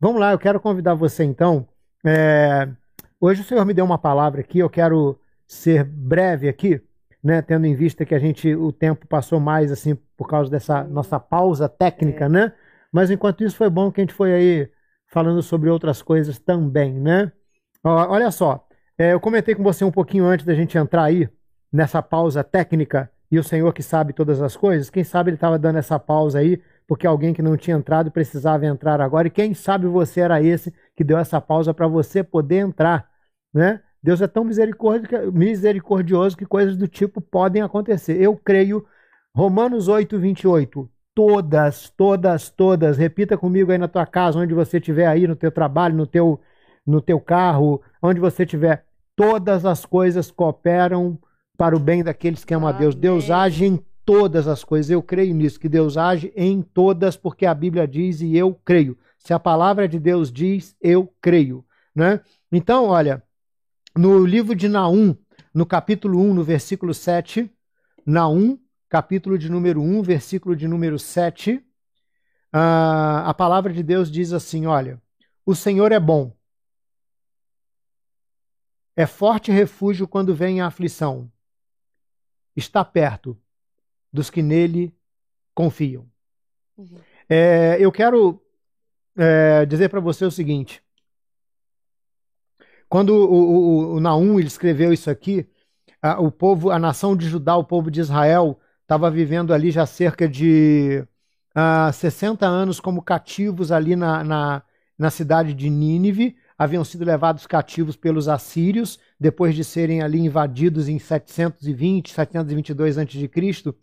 Vamos lá, eu quero convidar você então. É... Hoje o Senhor me deu uma palavra aqui, eu quero ser breve aqui, né? Tendo em vista que a gente, o tempo passou mais assim por causa dessa nossa pausa técnica, é. né? Mas enquanto isso foi bom que a gente foi aí falando sobre outras coisas também, né? Olha só, é, eu comentei com você um pouquinho antes da gente entrar aí nessa pausa técnica e o Senhor que sabe todas as coisas, quem sabe ele estava dando essa pausa aí porque alguém que não tinha entrado precisava entrar agora e quem sabe você era esse que deu essa pausa para você poder entrar, né? Deus é tão misericordioso que coisas do tipo podem acontecer. Eu creio, Romanos 8, 28. Todas, todas, todas, repita comigo aí na tua casa, onde você estiver aí, no teu trabalho, no teu, no teu carro, onde você estiver, todas as coisas cooperam para o bem daqueles que amam a Deus. Deus age em todas as coisas. Eu creio nisso, que Deus age em todas, porque a Bíblia diz e eu creio. Se a palavra de Deus diz, eu creio. Né? Então, olha, no livro de Naum, no capítulo 1, no versículo 7, Naum, capítulo de número 1, versículo de número 7, uh, a palavra de Deus diz assim: olha, o Senhor é bom. É forte refúgio quando vem a aflição está perto dos que nele confiam. Uhum. É, eu quero é, dizer para você o seguinte: quando o, o, o Naum ele escreveu isso aqui, a, o povo, a nação de Judá, o povo de Israel, estava vivendo ali já cerca de uh, 60 anos como cativos ali na, na, na cidade de Nínive, haviam sido levados cativos pelos assírios, depois de serem ali invadidos em 720, 722 a.C.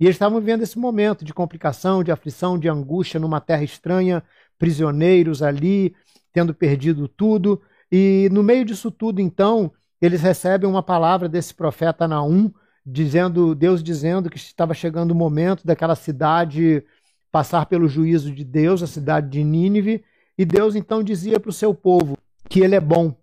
E eles estavam vivendo esse momento de complicação, de aflição, de angústia numa terra estranha, prisioneiros ali, tendo perdido tudo. E no meio disso tudo, então, eles recebem uma palavra desse profeta Naum, dizendo, Deus dizendo que estava chegando o momento daquela cidade passar pelo juízo de Deus, a cidade de Nínive, e Deus então dizia para o seu povo que ele é bom,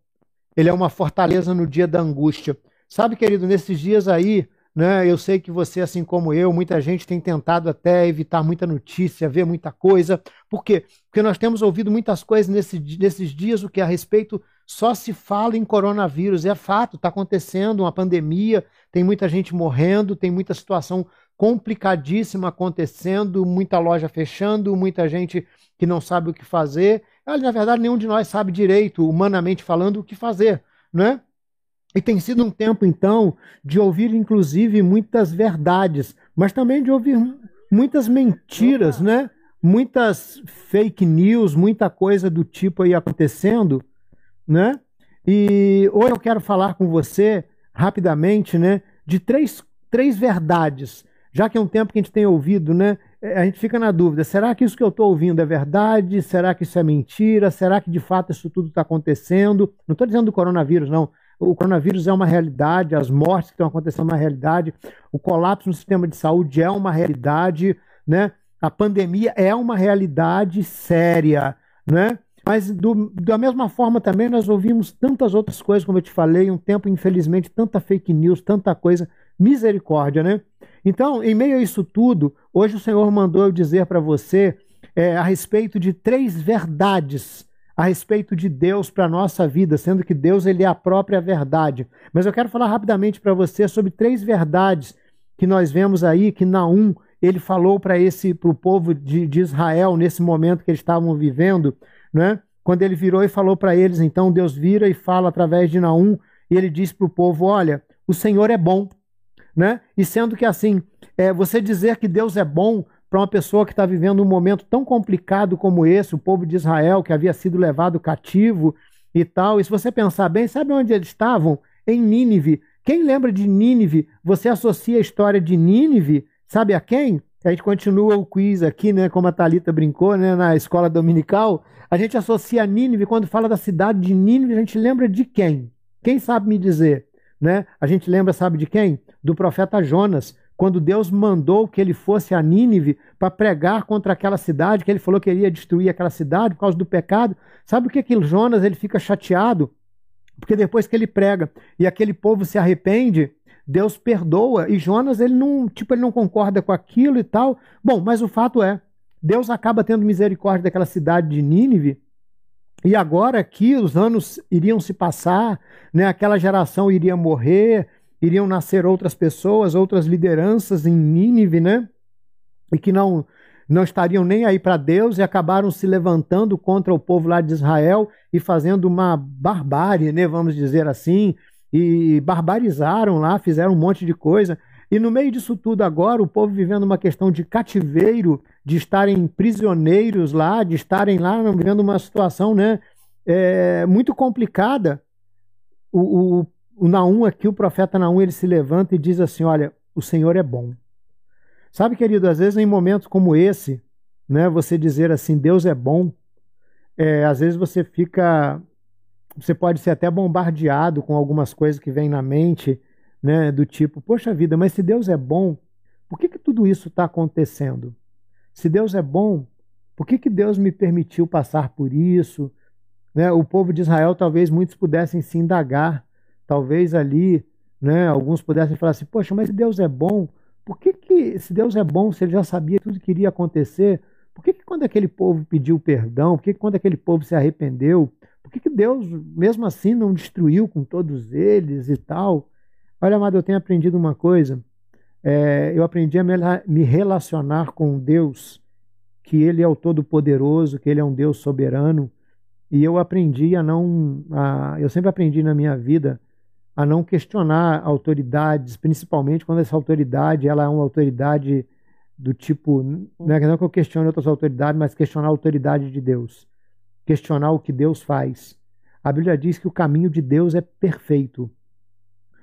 ele é uma fortaleza no dia da angústia. Sabe, querido, nesses dias aí, né, eu sei que você, assim como eu, muita gente tem tentado até evitar muita notícia, ver muita coisa. Por quê? Porque nós temos ouvido muitas coisas nesse, nesses dias, o que a respeito só se fala em coronavírus. É fato, está acontecendo uma pandemia, tem muita gente morrendo, tem muita situação complicadíssima acontecendo, muita loja fechando, muita gente que não sabe o que fazer. Na verdade, nenhum de nós sabe direito, humanamente falando, o que fazer, né? E tem sido um tempo, então, de ouvir, inclusive, muitas verdades, mas também de ouvir muitas mentiras, né? Muitas fake news, muita coisa do tipo aí acontecendo, né? E hoje eu quero falar com você, rapidamente, né? De três, três verdades já que é um tempo que a gente tem ouvido, né? A gente fica na dúvida: será que isso que eu estou ouvindo é verdade? Será que isso é mentira? Será que de fato isso tudo está acontecendo? Não estou dizendo do coronavírus, não. O coronavírus é uma realidade, as mortes que estão acontecendo é uma realidade, o colapso no sistema de saúde é uma realidade, né? A pandemia é uma realidade séria, né? Mas do, da mesma forma também nós ouvimos tantas outras coisas, como eu te falei, um tempo, infelizmente, tanta fake news, tanta coisa. Misericórdia, né? Então, em meio a isso tudo, hoje o Senhor mandou eu dizer para você é, a respeito de três verdades a respeito de Deus para a nossa vida, sendo que Deus ele é a própria verdade. Mas eu quero falar rapidamente para você sobre três verdades que nós vemos aí que Naum ele falou para esse para o povo de, de, Israel nesse momento que eles estavam vivendo, né? Quando ele virou e falou para eles, então Deus vira e fala através de Naum e ele diz para o povo: olha, o Senhor é bom né? E sendo que assim, é, você dizer que Deus é bom para uma pessoa que está vivendo um momento tão complicado como esse, o povo de Israel que havia sido levado cativo e tal. E se você pensar bem, sabe onde eles estavam? Em Nínive. Quem lembra de Nínive? Você associa a história de Nínive, sabe a quem? A gente continua o quiz aqui, né? Como a Talita brincou, né? Na escola dominical, a gente associa Nínive quando fala da cidade de Nínive, a gente lembra de quem? Quem sabe me dizer? Né? A gente lembra, sabe de quem? Do profeta Jonas, quando Deus mandou que ele fosse a Nínive para pregar contra aquela cidade, que ele falou que iria destruir aquela cidade por causa do pecado. Sabe o que que Jonas ele fica chateado? Porque depois que ele prega e aquele povo se arrepende, Deus perdoa e Jonas ele não, tipo, ele não concorda com aquilo e tal. Bom, mas o fato é, Deus acaba tendo misericórdia daquela cidade de Nínive E agora que os anos iriam se passar, né, aquela geração iria morrer, iriam nascer outras pessoas, outras lideranças em Nínive, né? E que não não estariam nem aí para Deus e acabaram se levantando contra o povo lá de Israel e fazendo uma barbárie, né, vamos dizer assim, e barbarizaram lá, fizeram um monte de coisa. E no meio disso tudo agora, o povo vivendo uma questão de cativeiro, de estarem prisioneiros lá, de estarem lá vivendo uma situação né, é, muito complicada. O, o, o Naum aqui, o profeta Naum, ele se levanta e diz assim: Olha, o Senhor é bom. Sabe, querido, às vezes em momentos como esse, né, você dizer assim, Deus é bom, é, às vezes você fica. Você pode ser até bombardeado com algumas coisas que vêm na mente né, do tipo, poxa vida, mas se Deus é bom, por que, que tudo isso está acontecendo? Se Deus é bom, por que, que Deus me permitiu passar por isso? Né, o povo de Israel, talvez muitos pudessem se indagar, talvez ali, né, alguns pudessem falar assim, poxa, mas Deus é bom, por que, que se Deus é bom, se ele já sabia tudo que iria acontecer, por que, que quando aquele povo pediu perdão, por que, que quando aquele povo se arrependeu, por que, que Deus, mesmo assim, não destruiu com todos eles e tal? Olha, amado, eu tenho aprendido uma coisa. É, eu aprendi a me relacionar com Deus, que Ele é o Todo-Poderoso, que Ele é um Deus soberano. E eu aprendi a não. A, eu sempre aprendi na minha vida a não questionar autoridades, principalmente quando essa autoridade ela é uma autoridade do tipo. Não é que eu questione outras autoridades, mas questionar a autoridade de Deus. Questionar o que Deus faz. A Bíblia diz que o caminho de Deus é perfeito.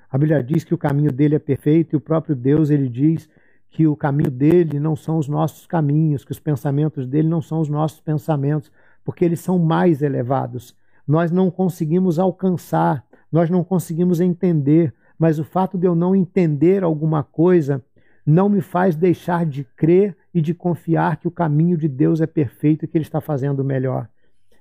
A Bíblia diz que o caminho dele é perfeito e o próprio Deus ele diz que o caminho dele não são os nossos caminhos, que os pensamentos dele não são os nossos pensamentos, porque eles são mais elevados. Nós não conseguimos alcançar, nós não conseguimos entender, mas o fato de eu não entender alguma coisa não me faz deixar de crer e de confiar que o caminho de Deus é perfeito e que ele está fazendo melhor.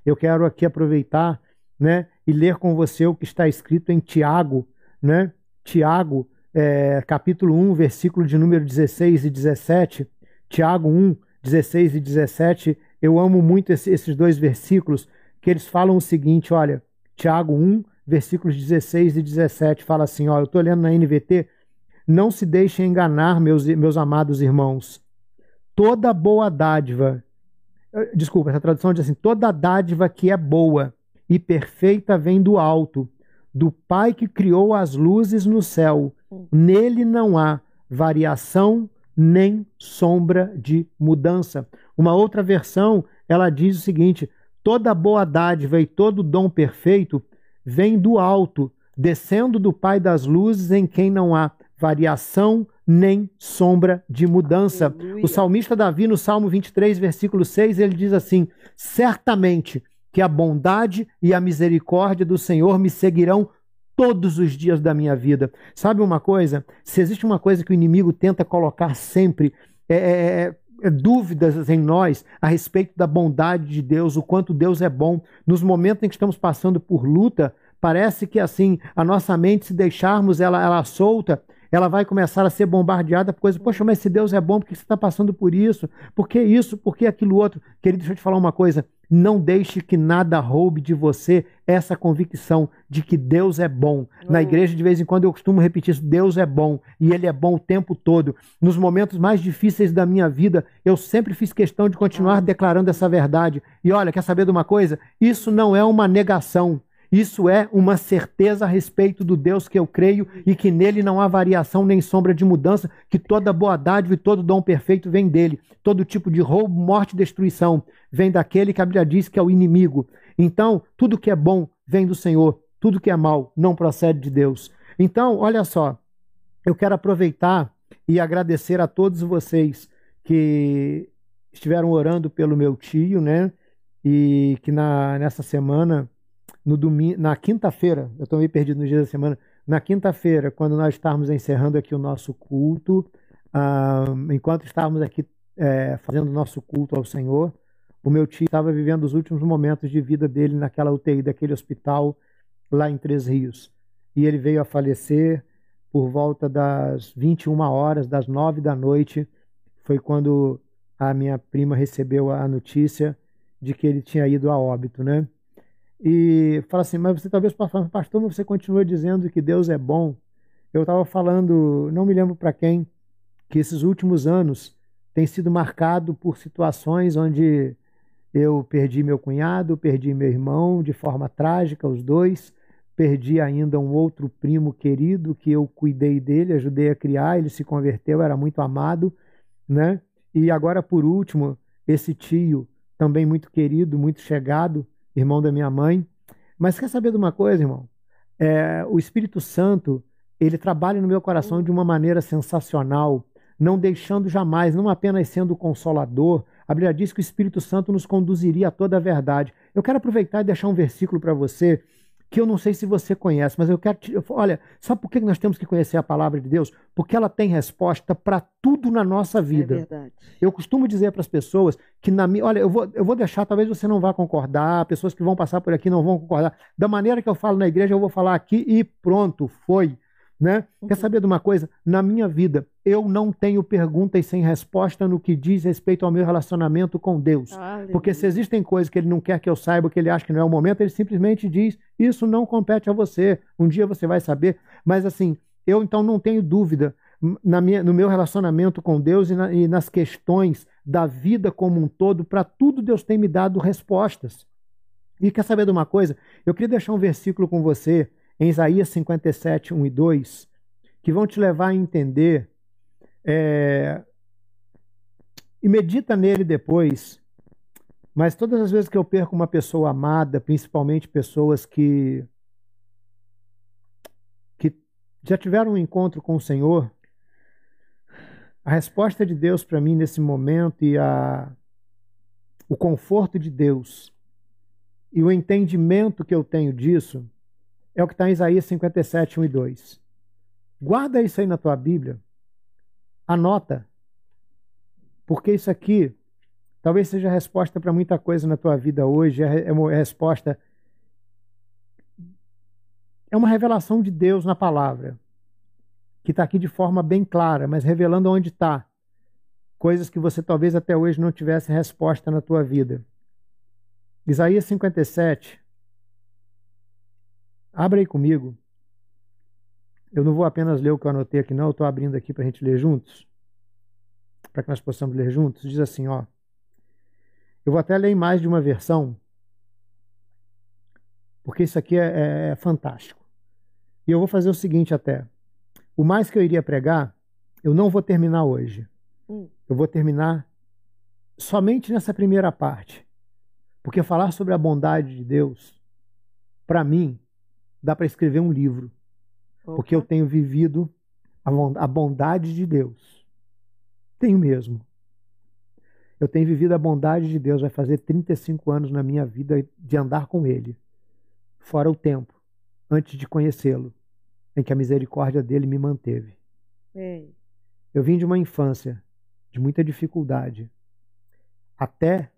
Eu quero aqui aproveitar, né, e ler com você o que está escrito em Tiago, né, Tiago, é, capítulo 1, versículo de número 16 e 17. Tiago 1, 16 e 17. Eu amo muito esse, esses dois versículos, que eles falam o seguinte: olha, Tiago 1, versículos 16 e 17, fala assim: ó, eu estou lendo na NVT. Não se deixem enganar, meus, meus amados irmãos. Toda boa dádiva, eh, desculpa, essa tradução diz assim: toda dádiva que é boa e perfeita vem do alto do Pai que criou as luzes no céu. Nele não há variação nem sombra de mudança. Uma outra versão, ela diz o seguinte: toda boa dádiva e todo dom perfeito vem do alto, descendo do Pai das luzes, em quem não há variação nem sombra de mudança. Aleluia. O salmista Davi, no Salmo 23, versículo 6, ele diz assim: Certamente que a bondade e a misericórdia do Senhor me seguirão todos os dias da minha vida. Sabe uma coisa? Se existe uma coisa que o inimigo tenta colocar sempre, é, é, é, é dúvidas em nós a respeito da bondade de Deus, o quanto Deus é bom. Nos momentos em que estamos passando por luta, parece que assim, a nossa mente, se deixarmos ela, ela solta, ela vai começar a ser bombardeada por coisas. Poxa, mas se Deus é bom, por que você está passando por isso? Por que isso? Por que aquilo outro? Querido, deixa eu te falar uma coisa. Não deixe que nada roube de você essa convicção de que Deus é bom. Na hum. igreja, de vez em quando, eu costumo repetir isso: Deus é bom e Ele é bom o tempo todo. Nos momentos mais difíceis da minha vida, eu sempre fiz questão de continuar hum. declarando essa verdade. E olha, quer saber de uma coisa? Isso não é uma negação. Isso é uma certeza a respeito do Deus que eu creio e que nele não há variação nem sombra de mudança, que toda boa dádiva e todo dom perfeito vem dele. Todo tipo de roubo, morte e destruição vem daquele que a Bíblia diz que é o inimigo. Então, tudo que é bom vem do Senhor, tudo que é mal não procede de Deus. Então, olha só, eu quero aproveitar e agradecer a todos vocês que estiveram orando pelo meu tio, né? E que na, nessa semana no domingo, na quinta-feira, eu estou meio perdido nos dias da semana, na quinta-feira, quando nós estávamos encerrando aqui o nosso culto, uh, enquanto estávamos aqui é, fazendo o nosso culto ao Senhor, o meu tio estava vivendo os últimos momentos de vida dele naquela UTI daquele hospital lá em Três Rios. E ele veio a falecer por volta das 21 horas, das 9 da noite, foi quando a minha prima recebeu a notícia de que ele tinha ido a óbito, né? E fala assim, mas você talvez possa falar, pastor, mas você continua dizendo que Deus é bom. Eu estava falando, não me lembro para quem, que esses últimos anos têm sido marcados por situações onde eu perdi meu cunhado, perdi meu irmão de forma trágica, os dois, perdi ainda um outro primo querido que eu cuidei dele, ajudei a criar, ele se converteu, era muito amado, né? E agora, por último, esse tio, também muito querido, muito chegado, irmão da minha mãe. Mas quer saber de uma coisa, irmão? É, o Espírito Santo, ele trabalha no meu coração de uma maneira sensacional, não deixando jamais, não apenas sendo consolador. A Bíblia diz que o Espírito Santo nos conduziria a toda a verdade. Eu quero aproveitar e deixar um versículo para você que eu não sei se você conhece, mas eu quero te. Olha, sabe por que nós temos que conhecer a palavra de Deus? Porque ela tem resposta para tudo na nossa é vida. É verdade. Eu costumo dizer para as pessoas que na minha. Olha, eu vou, eu vou deixar, talvez você não vá concordar, pessoas que vão passar por aqui não vão concordar. Da maneira que eu falo na igreja, eu vou falar aqui e pronto, foi. Né? Uhum. Quer saber de uma coisa? Na minha vida, eu não tenho perguntas sem resposta no que diz respeito ao meu relacionamento com Deus. Porque se existem coisas que ele não quer que eu saiba, que ele acha que não é o momento, ele simplesmente diz: Isso não compete a você. Um dia você vai saber. Mas assim, eu então não tenho dúvida minha, no meu relacionamento com Deus e, na, e nas questões da vida como um todo. Para tudo, Deus tem me dado respostas. E quer saber de uma coisa? Eu queria deixar um versículo com você em Isaías 57, 1 e 2, que vão te levar a entender. É, e medita nele depois. Mas todas as vezes que eu perco uma pessoa amada, principalmente pessoas que, que já tiveram um encontro com o Senhor, a resposta de Deus para mim nesse momento e a, o conforto de Deus e o entendimento que eu tenho disso é o que está em Isaías 57, 1 e 2. Guarda isso aí na tua Bíblia. Anota. Porque isso aqui talvez seja a resposta para muita coisa na tua vida hoje. É, é uma resposta. É uma revelação de Deus na palavra. Que está aqui de forma bem clara, mas revelando onde está. Coisas que você talvez até hoje não tivesse resposta na tua vida. Isaías 57, Abra aí comigo. Eu não vou apenas ler o que eu anotei aqui, não. Eu estou abrindo aqui para a gente ler juntos. Para que nós possamos ler juntos. Diz assim, ó. Eu vou até ler mais de uma versão. Porque isso aqui é, é, é fantástico. E eu vou fazer o seguinte até. O mais que eu iria pregar, eu não vou terminar hoje. Hum. Eu vou terminar somente nessa primeira parte. Porque falar sobre a bondade de Deus, para mim, dá para escrever um livro. Opa. Porque eu tenho vivido a bondade de Deus. Tenho mesmo. Eu tenho vivido a bondade de Deus, vai fazer 35 anos na minha vida de andar com Ele, fora o tempo, antes de conhecê-lo, em que a misericórdia dele me manteve. Ei. Eu vim de uma infância de muita dificuldade. Até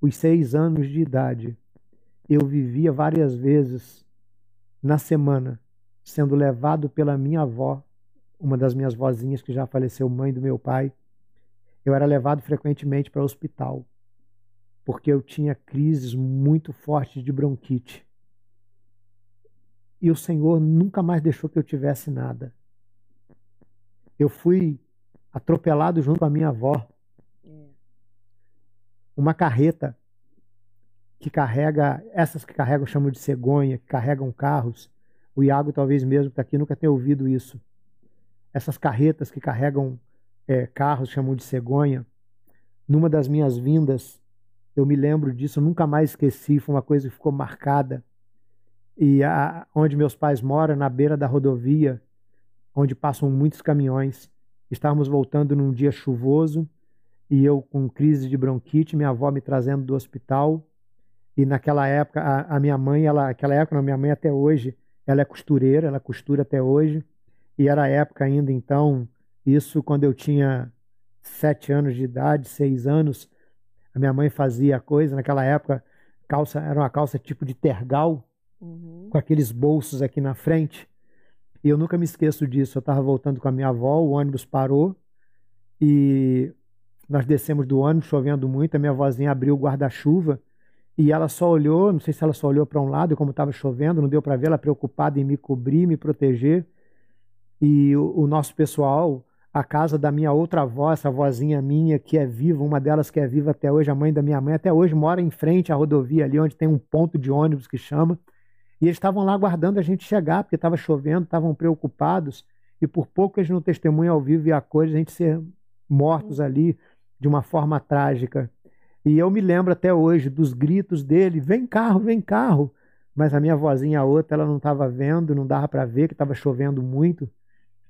os seis anos de idade, eu vivia várias vezes na semana, sendo levado pela minha avó, uma das minhas vozinhas que já faleceu, mãe do meu pai, eu era levado frequentemente para o hospital, porque eu tinha crises muito fortes de bronquite. E o Senhor nunca mais deixou que eu tivesse nada. Eu fui atropelado junto com a minha avó. É. Uma carreta que carrega, essas que carregam chamam de cegonha, que carregam carros. O Iago, talvez mesmo que está aqui, nunca tenha ouvido isso. Essas carretas que carregam é, carros chamam de cegonha. Numa das minhas vindas, eu me lembro disso, nunca mais esqueci, foi uma coisa que ficou marcada. E a, onde meus pais moram, na beira da rodovia, onde passam muitos caminhões, estávamos voltando num dia chuvoso e eu com crise de bronquite, minha avó me trazendo do hospital e naquela época, a, a minha mãe, ela, aquela época, não, minha mãe até hoje, ela é costureira, ela costura até hoje. E era a época ainda, então, isso quando eu tinha sete anos de idade, seis anos, a minha mãe fazia coisa. Naquela época, calça era uma calça tipo de tergal, uhum. com aqueles bolsos aqui na frente. E eu nunca me esqueço disso. Eu estava voltando com a minha avó, o ônibus parou e nós descemos do ônibus chovendo muito. A minha vozinha abriu o guarda-chuva E ela só olhou, não sei se ela só olhou para um lado, como estava chovendo, não deu para ver, ela preocupada em me cobrir, me proteger. E o, o, nosso pessoal, a casa da minha outra avó, essa vozinha minha que é viva, uma delas que é viva até hoje, a mãe da minha mãe, até hoje mora em frente à rodovia ali, onde tem um ponto de ônibus que chama. E eles estavam lá aguardando a gente chegar, porque estava chovendo, estavam preocupados. E por pouco eles não testemunham ao vivo e a coisa, a gente ser mortos ali de uma forma trágica. E eu me lembro até hoje dos gritos dele: vem carro, vem carro. Mas a minha vozinha, a outra, ela não estava vendo, não dava para ver que estava chovendo muito.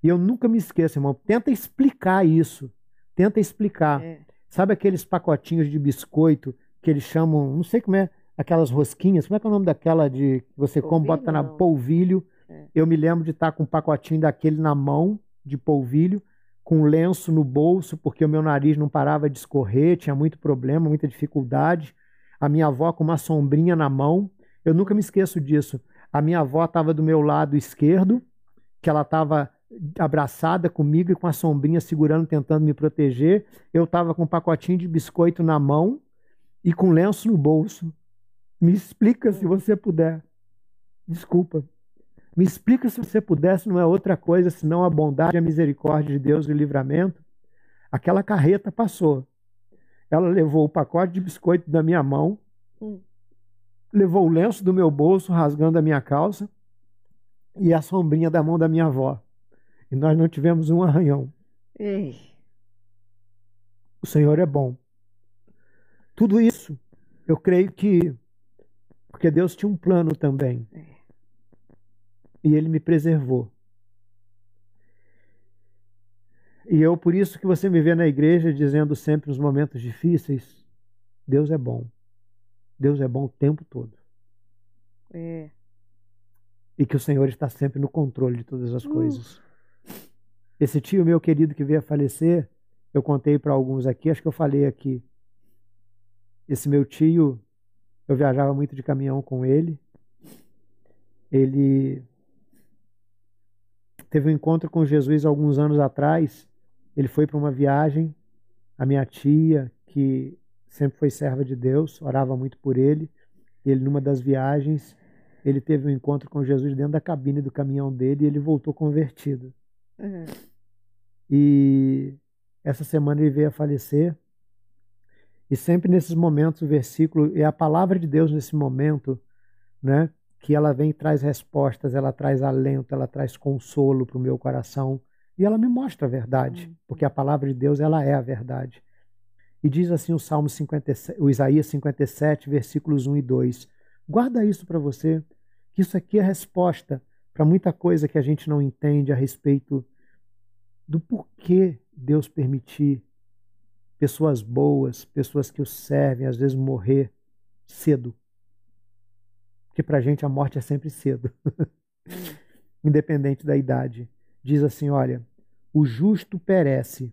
E eu nunca me esqueço, irmão. Tenta explicar isso. Tenta explicar. É. Sabe aqueles pacotinhos de biscoito que eles chamam, não sei como é, aquelas rosquinhas, como é que é o nome daquela de que você polvilho, come, bota na polvilho. É. Eu me lembro de estar com um pacotinho daquele na mão, de polvilho, com lenço no bolso, porque o meu nariz não parava de escorrer, tinha muito problema, muita dificuldade. A minha avó com uma sombrinha na mão. Eu nunca me esqueço disso. A minha avó estava do meu lado esquerdo, que ela estava abraçada comigo e com a sombrinha segurando, tentando me proteger. Eu estava com um pacotinho de biscoito na mão e com lenço no bolso. Me explica se você puder. Desculpa. Me explica se você pudesse, não é outra coisa senão a bondade a misericórdia de Deus e o livramento. Aquela carreta passou. Ela levou o pacote de biscoito da minha mão, hum. levou o lenço do meu bolso, rasgando a minha calça, e a sombrinha da mão da minha avó. E nós não tivemos um arranhão. Ei. O Senhor é bom. Tudo isso, eu creio que, porque Deus tinha um plano também. É e ele me preservou. E eu, por isso que você me vê na igreja dizendo sempre nos momentos difíceis, Deus é bom. Deus é bom o tempo todo. É. E que o Senhor está sempre no controle de todas as uh. coisas. Esse tio meu querido que veio a falecer, eu contei para alguns aqui, acho que eu falei aqui. Esse meu tio, eu viajava muito de caminhão com ele. Ele teve um encontro com Jesus alguns anos atrás. Ele foi para uma viagem. A minha tia, que sempre foi serva de Deus, orava muito por ele. Ele, numa das viagens, ele teve um encontro com Jesus dentro da cabine do caminhão dele e ele voltou convertido. Uhum. E essa semana ele veio a falecer. E sempre nesses momentos, o versículo, é a palavra de Deus nesse momento, né? Que ela vem e traz respostas, ela traz alento, ela traz consolo para o meu coração e ela me mostra a verdade, uhum. porque a palavra de Deus ela é a verdade. E diz assim o Salmo 57, o Isaías 57, versículos 1 e 2. Guarda isso para você, que isso aqui é resposta para muita coisa que a gente não entende a respeito do porquê Deus permitir pessoas boas, pessoas que o servem, às vezes morrer cedo porque para a gente a morte é sempre cedo, independente da idade. Diz assim: olha, o justo perece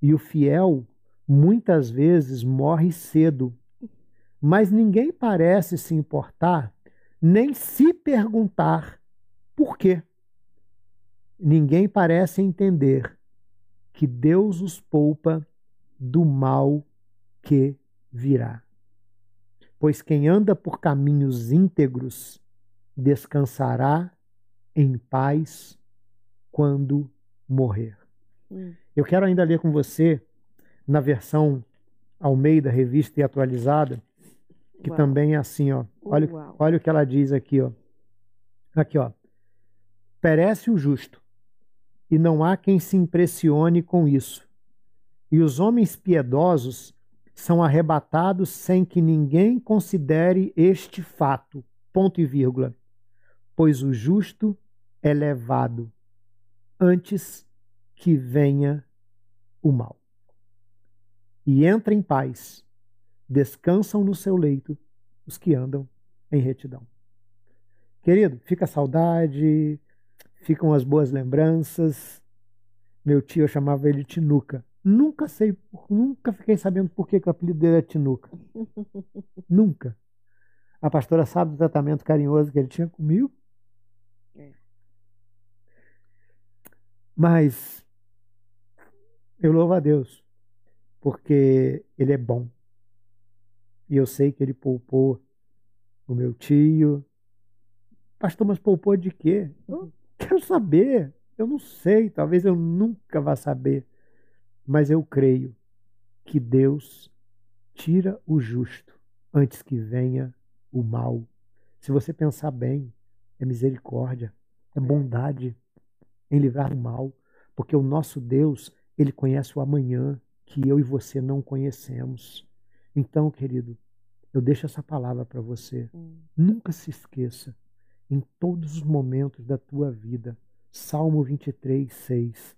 e o fiel muitas vezes morre cedo, mas ninguém parece se importar nem se perguntar por quê. Ninguém parece entender que Deus os poupa do mal que virá pois quem anda por caminhos íntegros descansará em paz quando morrer. Hum. Eu quero ainda ler com você na versão Almeida, revista e atualizada, que Uau. também é assim, ó. Olha, olha o que ela diz aqui, ó. Aqui, ó. Perece o justo, e não há quem se impressione com isso. E os homens piedosos são arrebatados sem que ninguém considere este fato. Ponto e vírgula. Pois o justo é levado antes que venha o mal. E entra em paz, descansam no seu leito os que andam em retidão. Querido, fica a saudade, ficam as boas lembranças. Meu tio eu chamava ele Tinuca. Nunca sei, nunca fiquei sabendo por que, que o apelido dele é Tinuca. nunca. A pastora sabe do tratamento carinhoso que ele tinha comigo. É. Mas eu louvo a Deus, porque Ele é bom. E eu sei que ele poupou o meu tio. Pastor, mas poupou de quê? Eu quero saber. Eu não sei, talvez eu nunca vá saber. Mas eu creio que Deus tira o justo antes que venha o mal. Se você pensar bem, é misericórdia, é bondade em livrar o mal, porque o nosso Deus, ele conhece o amanhã que eu e você não conhecemos. Então, querido, eu deixo essa palavra para você. Hum. Nunca se esqueça, em todos os momentos da tua vida, Salmo 23, 6,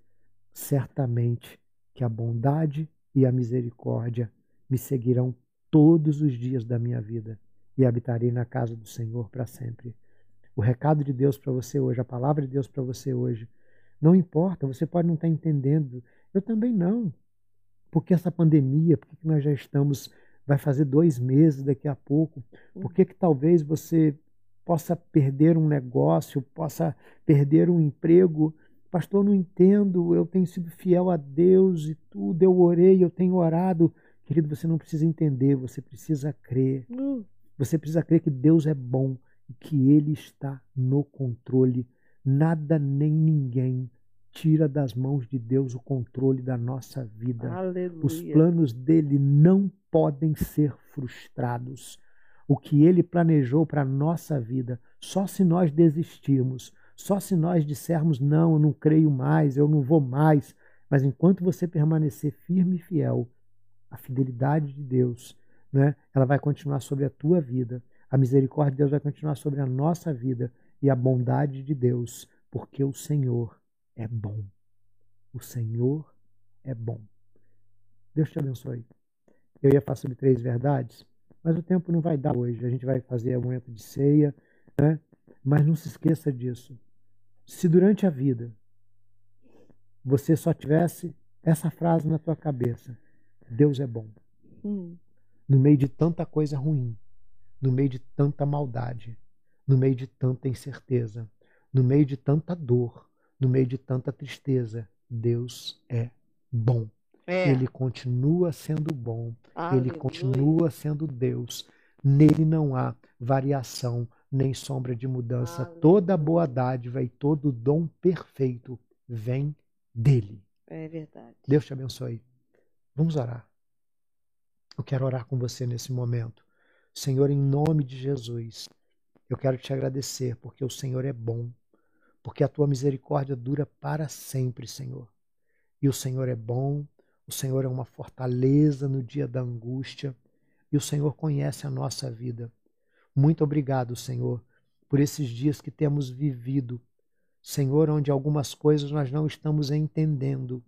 certamente que a bondade e a misericórdia me seguirão todos os dias da minha vida e habitarei na casa do Senhor para sempre. O recado de Deus para você hoje, a palavra de Deus para você hoje, não importa, você pode não estar entendendo, eu também não. Porque essa pandemia, porque nós já estamos, vai fazer dois meses daqui a pouco, por que que talvez você possa perder um negócio, possa perder um emprego? Pastor, não entendo, eu tenho sido fiel a Deus e tudo, eu orei, eu tenho orado. Querido, você não precisa entender, você precisa crer. Você precisa crer que Deus é bom e que Ele está no controle. Nada nem ninguém tira das mãos de Deus o controle da nossa vida. Aleluia. Os planos dele não podem ser frustrados. O que ele planejou para a nossa vida, só se nós desistirmos, só se nós dissermos não, eu não creio mais, eu não vou mais. Mas enquanto você permanecer firme e fiel, a fidelidade de Deus né, ela vai continuar sobre a tua vida. A misericórdia de Deus vai continuar sobre a nossa vida e a bondade de Deus, porque o Senhor é bom. O Senhor é bom. Deus te abençoe. Eu ia falar sobre três verdades, mas o tempo não vai dar hoje. A gente vai fazer a momento de ceia, né? Mas não se esqueça disso. Se durante a vida você só tivesse essa frase na tua cabeça, Deus é bom. Hum no meio de tanta coisa ruim, no meio de tanta maldade, no meio de tanta incerteza, no meio de tanta dor, no meio de tanta tristeza, Deus é bom. É. Ele continua sendo bom, Aleluia. ele continua sendo Deus. Nele não há variação nem sombra de mudança. Aleluia. Toda boa dádiva e todo dom perfeito vem dele. É verdade. Deus te abençoe. Vamos orar. Eu quero orar com você nesse momento. Senhor, em nome de Jesus, eu quero te agradecer porque o Senhor é bom, porque a tua misericórdia dura para sempre, Senhor. E o Senhor é bom, o Senhor é uma fortaleza no dia da angústia e o Senhor conhece a nossa vida. Muito obrigado, Senhor, por esses dias que temos vivido. Senhor, onde algumas coisas nós não estamos entendendo,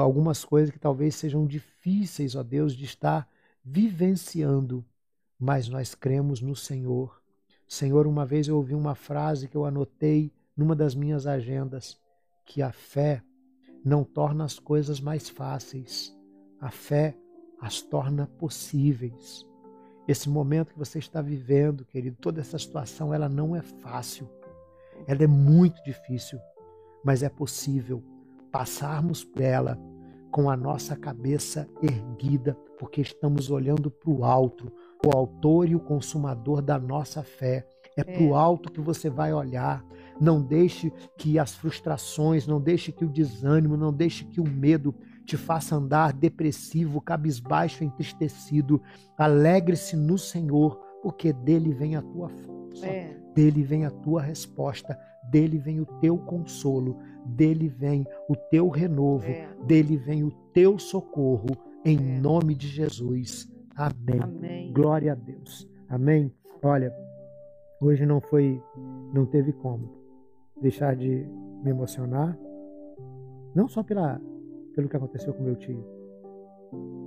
algumas coisas que talvez sejam difíceis, ó Deus, de estar vivenciando, mas nós cremos no Senhor. Senhor, uma vez eu ouvi uma frase que eu anotei numa das minhas agendas, que a fé não torna as coisas mais fáceis, a fé as torna possíveis. Esse momento que você está vivendo, querido, toda essa situação, ela não é fácil. Ela é muito difícil, mas é possível passarmos por ela com a nossa cabeça erguida, porque estamos olhando para o alto, o autor e o consumador da nossa fé. É para o é. alto que você vai olhar. Não deixe que as frustrações, não deixe que o desânimo, não deixe que o medo te faça andar depressivo, cabisbaixo, entristecido. Alegre-se no Senhor, porque dele vem a tua força, é. dele vem a tua resposta, dele vem o teu consolo dele vem o teu renovo, é. dele vem o teu socorro, em é. nome de Jesus. Amém. Amém. Glória a Deus. Amém. Olha, hoje não foi, não teve como deixar de me emocionar, não só pela, pelo que aconteceu com meu tio,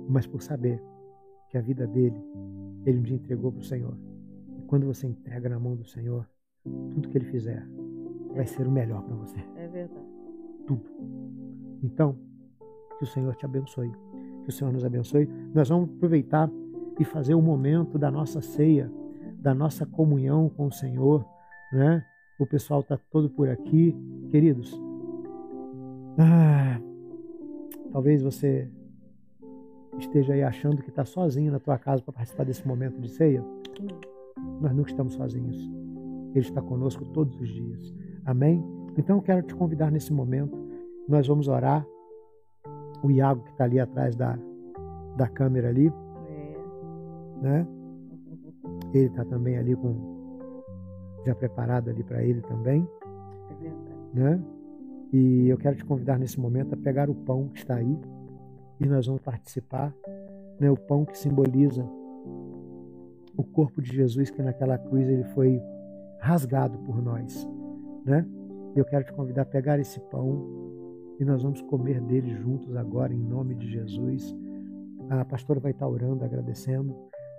mas por saber que a vida dele, ele um dia entregou para o Senhor. E quando você entrega na mão do Senhor, tudo que ele fizer vai ser o melhor para você. É verdade. Tudo. Então, que o Senhor te abençoe. Que o Senhor nos abençoe. Nós vamos aproveitar e fazer o momento da nossa ceia, da nossa comunhão com o Senhor, né? O pessoal está todo por aqui, queridos. Ah, talvez você esteja aí achando que está sozinho na tua casa para participar desse momento de ceia, nós nunca estamos sozinhos. Ele está conosco todos os dias. Amém? Então eu quero te convidar nesse momento. Nós vamos orar. O Iago que está ali atrás da, da câmera ali, é. né? Ele está também ali com já preparado ali para ele também, é verdade. né? E eu quero te convidar nesse momento a pegar o pão que está aí e nós vamos participar, né? O pão que simboliza o corpo de Jesus que naquela cruz ele foi rasgado por nós, né? Eu quero te convidar a pegar esse pão e nós vamos comer dele juntos agora em nome de Jesus. A pastora vai estar orando, agradecendo,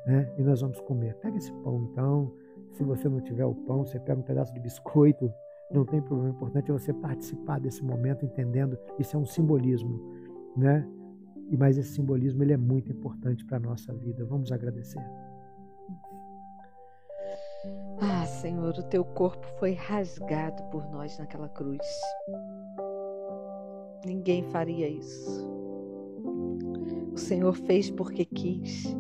né? E nós vamos comer. Pega esse pão então. Se você não tiver o pão, você pega um pedaço de biscoito, não tem problema. O importante é você participar desse momento, entendendo isso é um simbolismo, né? E mas esse simbolismo ele é muito importante para a nossa vida. Vamos agradecer. Ah, Senhor, o teu corpo foi rasgado por nós naquela cruz. Ninguém faria isso. O Senhor fez porque quis,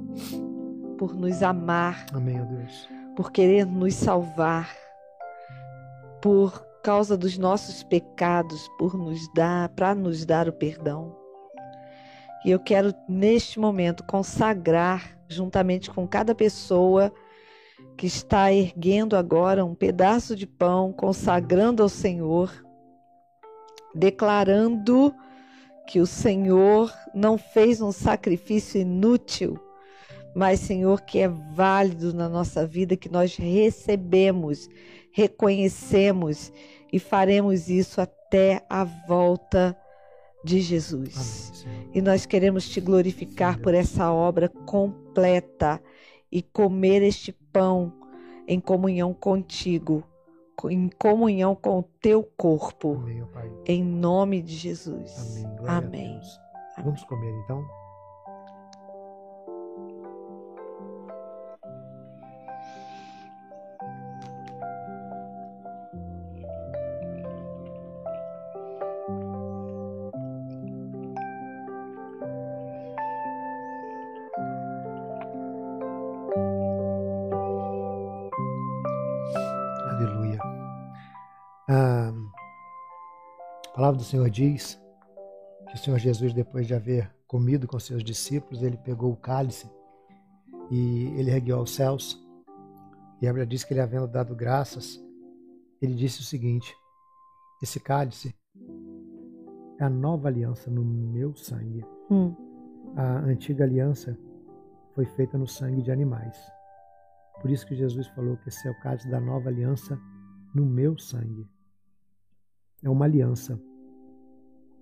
por nos amar. Amém, Deus. Por querer nos salvar, por causa dos nossos pecados, por nos dar, para nos dar o perdão. E eu quero neste momento consagrar juntamente com cada pessoa que está erguendo agora um pedaço de pão, consagrando ao Senhor, declarando que o Senhor não fez um sacrifício inútil, mas, Senhor, que é válido na nossa vida, que nós recebemos, reconhecemos e faremos isso até a volta de Jesus. Amém, e nós queremos te glorificar por essa obra completa e comer este pão em comunhão contigo, em comunhão com o teu corpo. Amém, em nome de Jesus. Amém. Amém. Vamos comer então? Palavra do Senhor diz que o Senhor Jesus, depois de haver comido com seus discípulos, ele pegou o cálice e ele ergueu aos céus. E a Bíblia diz que ele, havendo dado graças, ele disse o seguinte: Esse cálice é a nova aliança no meu sangue. Hum. A antiga aliança foi feita no sangue de animais. Por isso que Jesus falou que esse é o cálice da nova aliança no meu sangue. É uma aliança.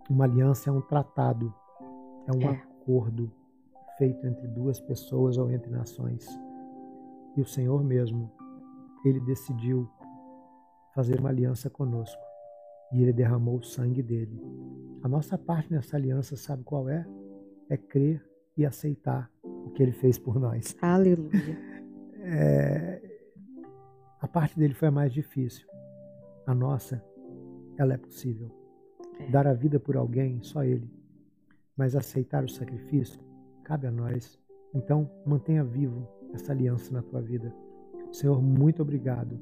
Uma aliança é um tratado, é um é. acordo feito entre duas pessoas ou entre nações. E o Senhor mesmo, ele decidiu fazer uma aliança conosco. E ele derramou o sangue dele. A nossa parte nessa aliança, sabe qual é? É crer e aceitar o que ele fez por nós. Aleluia. É, a parte dele foi a mais difícil. A nossa, ela é possível. É. Dar a vida por alguém, só Ele. Mas aceitar o sacrifício, cabe a nós. Então, mantenha vivo essa aliança na tua vida. Senhor, muito obrigado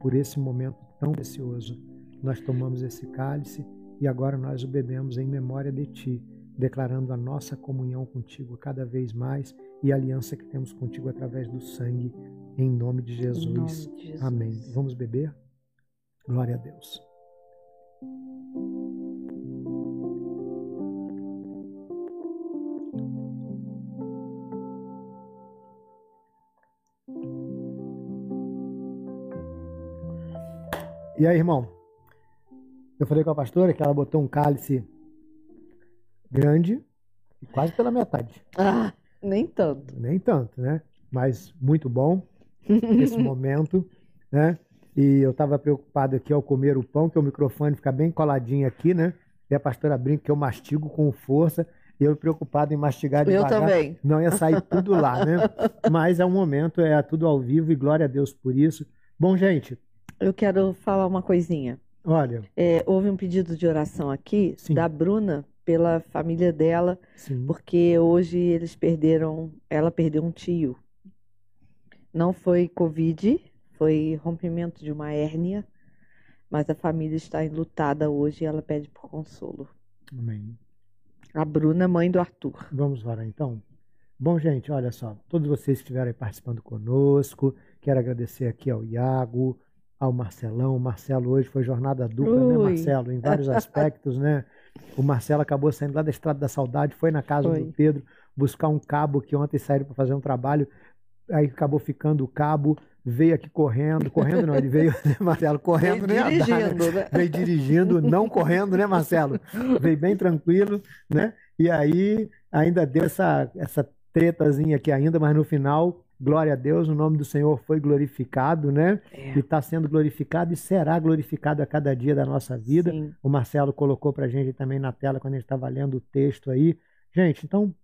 por esse momento tão precioso. Nós tomamos esse cálice e agora nós o bebemos em memória de Ti, declarando a nossa comunhão contigo cada vez mais e a aliança que temos contigo através do sangue, em nome de Jesus. Nome de Jesus. Amém. Vamos beber? Glória a Deus. E aí, irmão? Eu falei com a pastora que ela botou um cálice grande, quase pela metade. Ah, nem tanto. Nem tanto, né? Mas muito bom esse momento, né? E eu estava preocupado aqui ao comer o pão, que o microfone fica bem coladinho aqui, né? E a pastora brinca que eu mastigo com força. E eu preocupado em mastigar devagar. Eu também. Não ia sair tudo lá, né? Mas é um momento, é tudo ao vivo e glória a Deus por isso. Bom, gente, eu quero falar uma coisinha. Olha. É, houve um pedido de oração aqui Sim. da Bruna pela família dela, Sim. porque hoje eles perderam, ela perdeu um tio. Não foi Covid, foi rompimento de uma hérnia, mas a família está enlutada hoje e ela pede por consolo. Amém. A Bruna, mãe do Arthur. Vamos orar então? Bom, gente, olha só, todos vocês que estiveram aí participando conosco, quero agradecer aqui ao Iago, ao Marcelão. O Marcelo hoje foi jornada dupla, né, Ui. Marcelo? Em vários aspectos, né? O Marcelo acabou saindo lá da Estrada da Saudade, foi na casa Foi. do Pedro buscar um cabo que ontem saíram para fazer um trabalho, aí acabou ficando o cabo, veio aqui correndo, correndo não, ele veio, né, Marcelo, correndo, andar, né? dirigindo, né? veio dirigindo, não correndo, né, Marcelo? Veio bem tranquilo, né? E aí ainda deu essa, essa tretazinha aqui ainda, mas no final, glória a Deus, o nome do Senhor foi glorificado, né? É, E está sendo glorificado e será glorificado a cada dia da nossa vida. sim. O Marcelo colocou para a gente também na tela quando a gente estava lendo o texto aí. Gente, então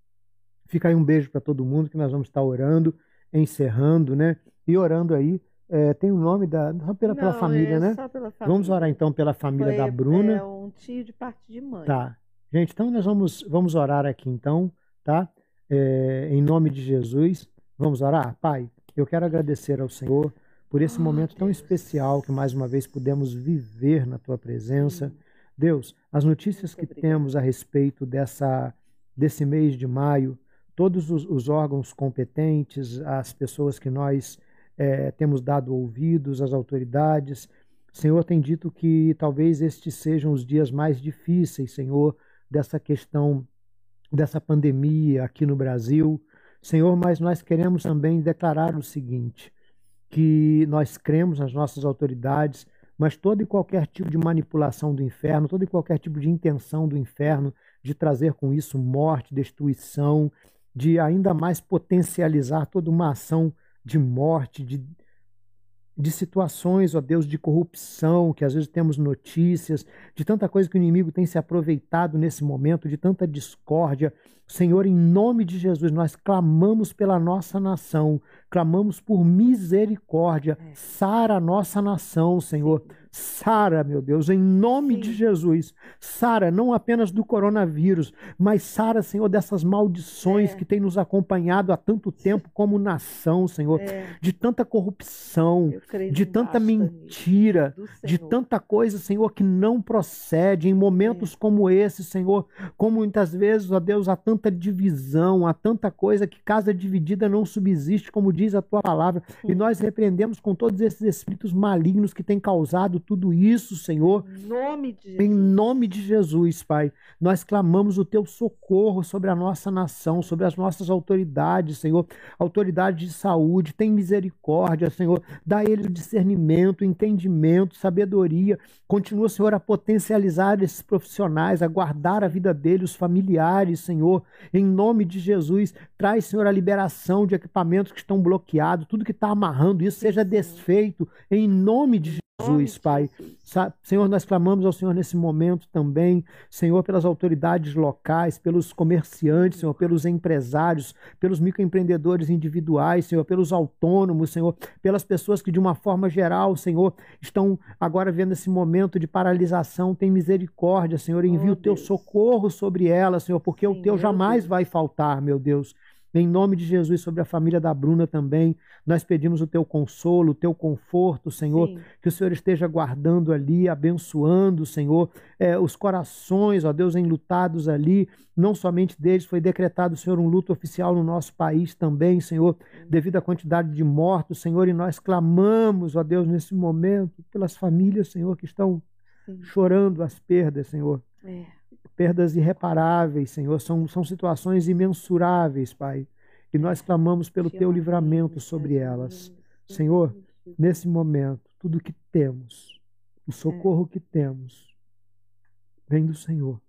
fica aí um beijo para todo mundo que nós vamos estar orando, encerrando, né? E orando aí. é, tem o nome da. Só pela, pela Não, família, é né? só pela Vamos família. orar então pela família Foi, da Bruna. É um tio de parte de mãe. Tá. Gente, então nós vamos, vamos orar aqui então, tá? É, em nome de Jesus. Vamos orar? Pai, eu quero agradecer ao Senhor por esse Oh, momento tão especial que mais uma vez pudemos viver na tua presença. Deus, as notícias que temos a respeito dessa, desse mês de maio, todos os, os órgãos competentes, as pessoas que nós eh, temos dado ouvidos, as autoridades, Senhor tem dito que talvez estes sejam os dias mais difíceis, Senhor, dessa questão dessa pandemia aqui no Brasil. Senhor, mas nós queremos também declarar o seguinte: que nós cremos nas nossas autoridades, mas todo e qualquer tipo de manipulação do inferno, todo e qualquer tipo de intenção do inferno de trazer com isso morte, destruição, de ainda mais potencializar toda uma ação de morte, de, de situações, ó Deus, de corrupção, que às vezes temos notícias, de tanta coisa que o inimigo tem se aproveitado nesse momento, de tanta discórdia. Senhor, em nome de Jesus, nós clamamos pela nossa nação, clamamos por misericórdia. É. Sara a nossa nação, Senhor. Sara, meu Deus, em nome Sim. de Jesus. Sara, não apenas do coronavírus, mas Sara, Senhor, dessas maldições É. que têm nos acompanhado há tanto tempo como nação, Senhor. É, De tanta corrupção, de tanta mentira, de tanta coisa, Senhor, que não procede em momentos como esse, Senhor. Como muitas vezes, ó Deus, há tanta divisão, há tanta coisa que casa dividida não subsiste, como diz a tua palavra. E nós repreendemos com todos esses espíritos malignos que têm causado tudo isso, Senhor. Em nome de Em Jesus. nome de Jesus, Pai, nós clamamos o teu socorro sobre a nossa nação, sobre as nossas autoridades, Senhor. Autoridade de saúde, tem misericórdia, Senhor. Dá a eles o discernimento, entendimento, sabedoria. Continua, Senhor, a potencializar esses profissionais, a guardar a vida deles, os familiares, Senhor. Em nome de Jesus, traz, Senhor, a liberação de equipamentos que estão bloqueados, tudo que está amarrando isso seja desfeito. Em nome de Jesus, Pai. Senhor, nós clamamos ao Senhor nesse momento também, Senhor, pelas autoridades locais, pelos comerciantes, Senhor, pelos empresários, pelos microempreendedores individuais, Senhor, pelos autônomos, Senhor, pelas pessoas que de uma forma geral, Senhor, estão agora vendo esse momento de paralisação. Tem misericórdia, Senhor, envia Oh, o teu Deus. socorro sobre elas, Senhor, porque o Sim, teu meu jamais Deus. vai faltar, meu Deus. Em nome de Jesus, sobre a família da Bruna também, nós pedimos o teu consolo, o teu conforto, Senhor, Sim. que o Senhor esteja guardando ali, abençoando, Senhor, eh, os corações, ó Deus, enlutados ali, não somente deles, foi decretado, Senhor, um luto oficial no nosso país também, Senhor, devido à quantidade de mortos, Senhor, e nós clamamos, ó Deus, nesse momento, pelas famílias, Senhor, que estão Sim. chorando as perdas, Senhor, É. perdas irreparáveis, Senhor, são, são situações imensuráveis, Pai, e nós clamamos pelo Te teu livramento sobre elas. Senhor, nesse momento, tudo que temos, o socorro que temos, vem do Senhor.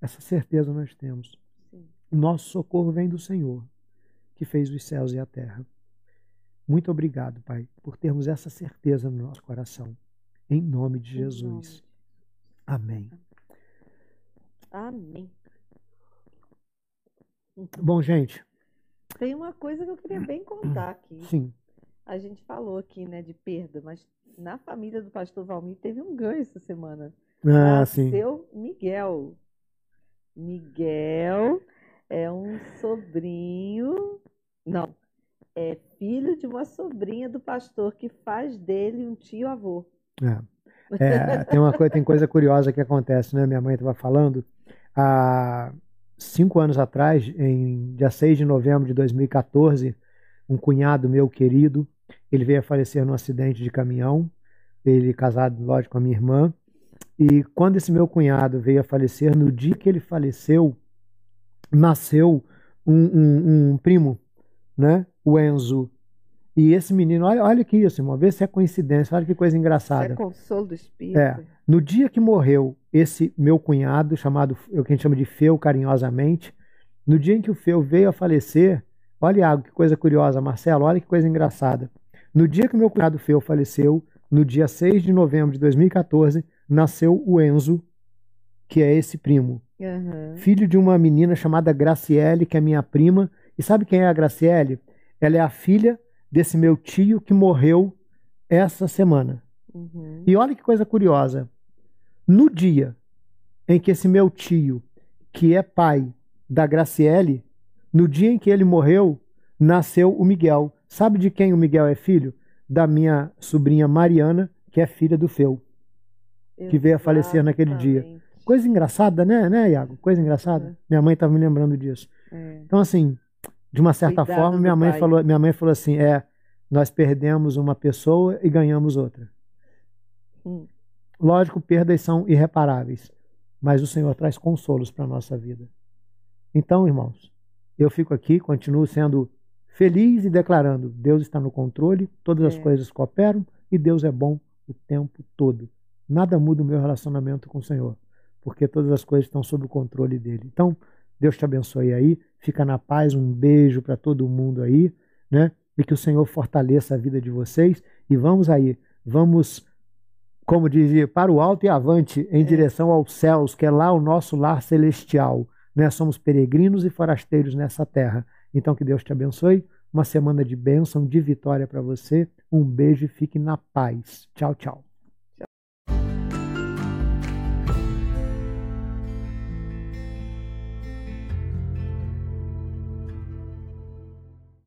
Essa certeza nós temos. O nosso socorro vem do Senhor, que fez os céus e a terra. Muito obrigado, Pai, por termos essa certeza no nosso coração. Em nome de Jesus. Amém. Amém. Bom, gente, Tem uma coisa que eu queria bem contar aqui. sim. A gente falou aqui, né, de perda, mas na família do pastor Valmir teve um ganho essa semana. Ah, sim. nasceu Miguel. Miguel é um sobrinho, não, é filho de uma sobrinha do pastor que faz dele um tio-avô. É. É, tem uma coisa, tem coisa curiosa que acontece, né? Minha mãe estava falando. Há cinco anos atrás, em dia 6 de novembro de 2014, um cunhado meu querido, ele veio a falecer num acidente de caminhão. Ele casado, lógico, com a minha irmã. E quando esse meu cunhado veio a falecer, no dia que ele faleceu, nasceu um, um, um primo, né? O Enzo. E esse menino, olha, olha aqui, assim, uma vez se é coincidência, olha que coisa engraçada. Isso é consolo do espírito. É. No dia que morreu esse meu cunhado, chamado, o que a gente chama de Feu carinhosamente, no dia em que o Feu veio a falecer, olha algo que coisa curiosa, Marcelo, olha que coisa engraçada. No dia que o meu cunhado Feu faleceu, no dia 6 de novembro de 2014, nasceu o Enzo, que é esse primo. Uhum. Filho de uma menina chamada Graciele, que é minha prima. E sabe quem é a Graciele? Ela é a filha desse meu tio que morreu essa semana. Uhum. E olha que coisa curiosa. No dia em que esse meu tio, que é pai da Graciele, no dia em que ele morreu, nasceu o Miguel. Sabe de quem o Miguel é filho? Da minha sobrinha Mariana, que é filha do Feu, que veio a falecer naquele dia. Coisa engraçada, né, né, Iago? Coisa engraçada. É. Minha mãe estava me lembrando disso. É. Então, assim, de uma certa Cuidado forma, minha mãe pai. falou, minha mãe falou assim, é, nós perdemos uma pessoa e ganhamos outra. Hum. Lógico, perdas são irreparáveis, mas o Senhor traz consolos para a nossa vida. Então, irmãos, eu fico aqui, continuo sendo feliz e declarando: Deus está no controle, todas as É. coisas cooperam e Deus é bom o tempo todo. Nada muda o meu relacionamento com o Senhor, porque todas as coisas estão sob o controle dele. Então, Deus te abençoe aí, fica na paz, um beijo para todo mundo aí, né? E que o Senhor fortaleça a vida de vocês e vamos aí, vamos como dizia, para o alto e avante em É. direção aos céus, que é lá o nosso lar celestial. Né? Somos peregrinos e forasteiros nessa terra. Então que Deus te abençoe. Uma semana de bênção, de vitória para você. Um beijo e fique na paz. Tchau, tchau.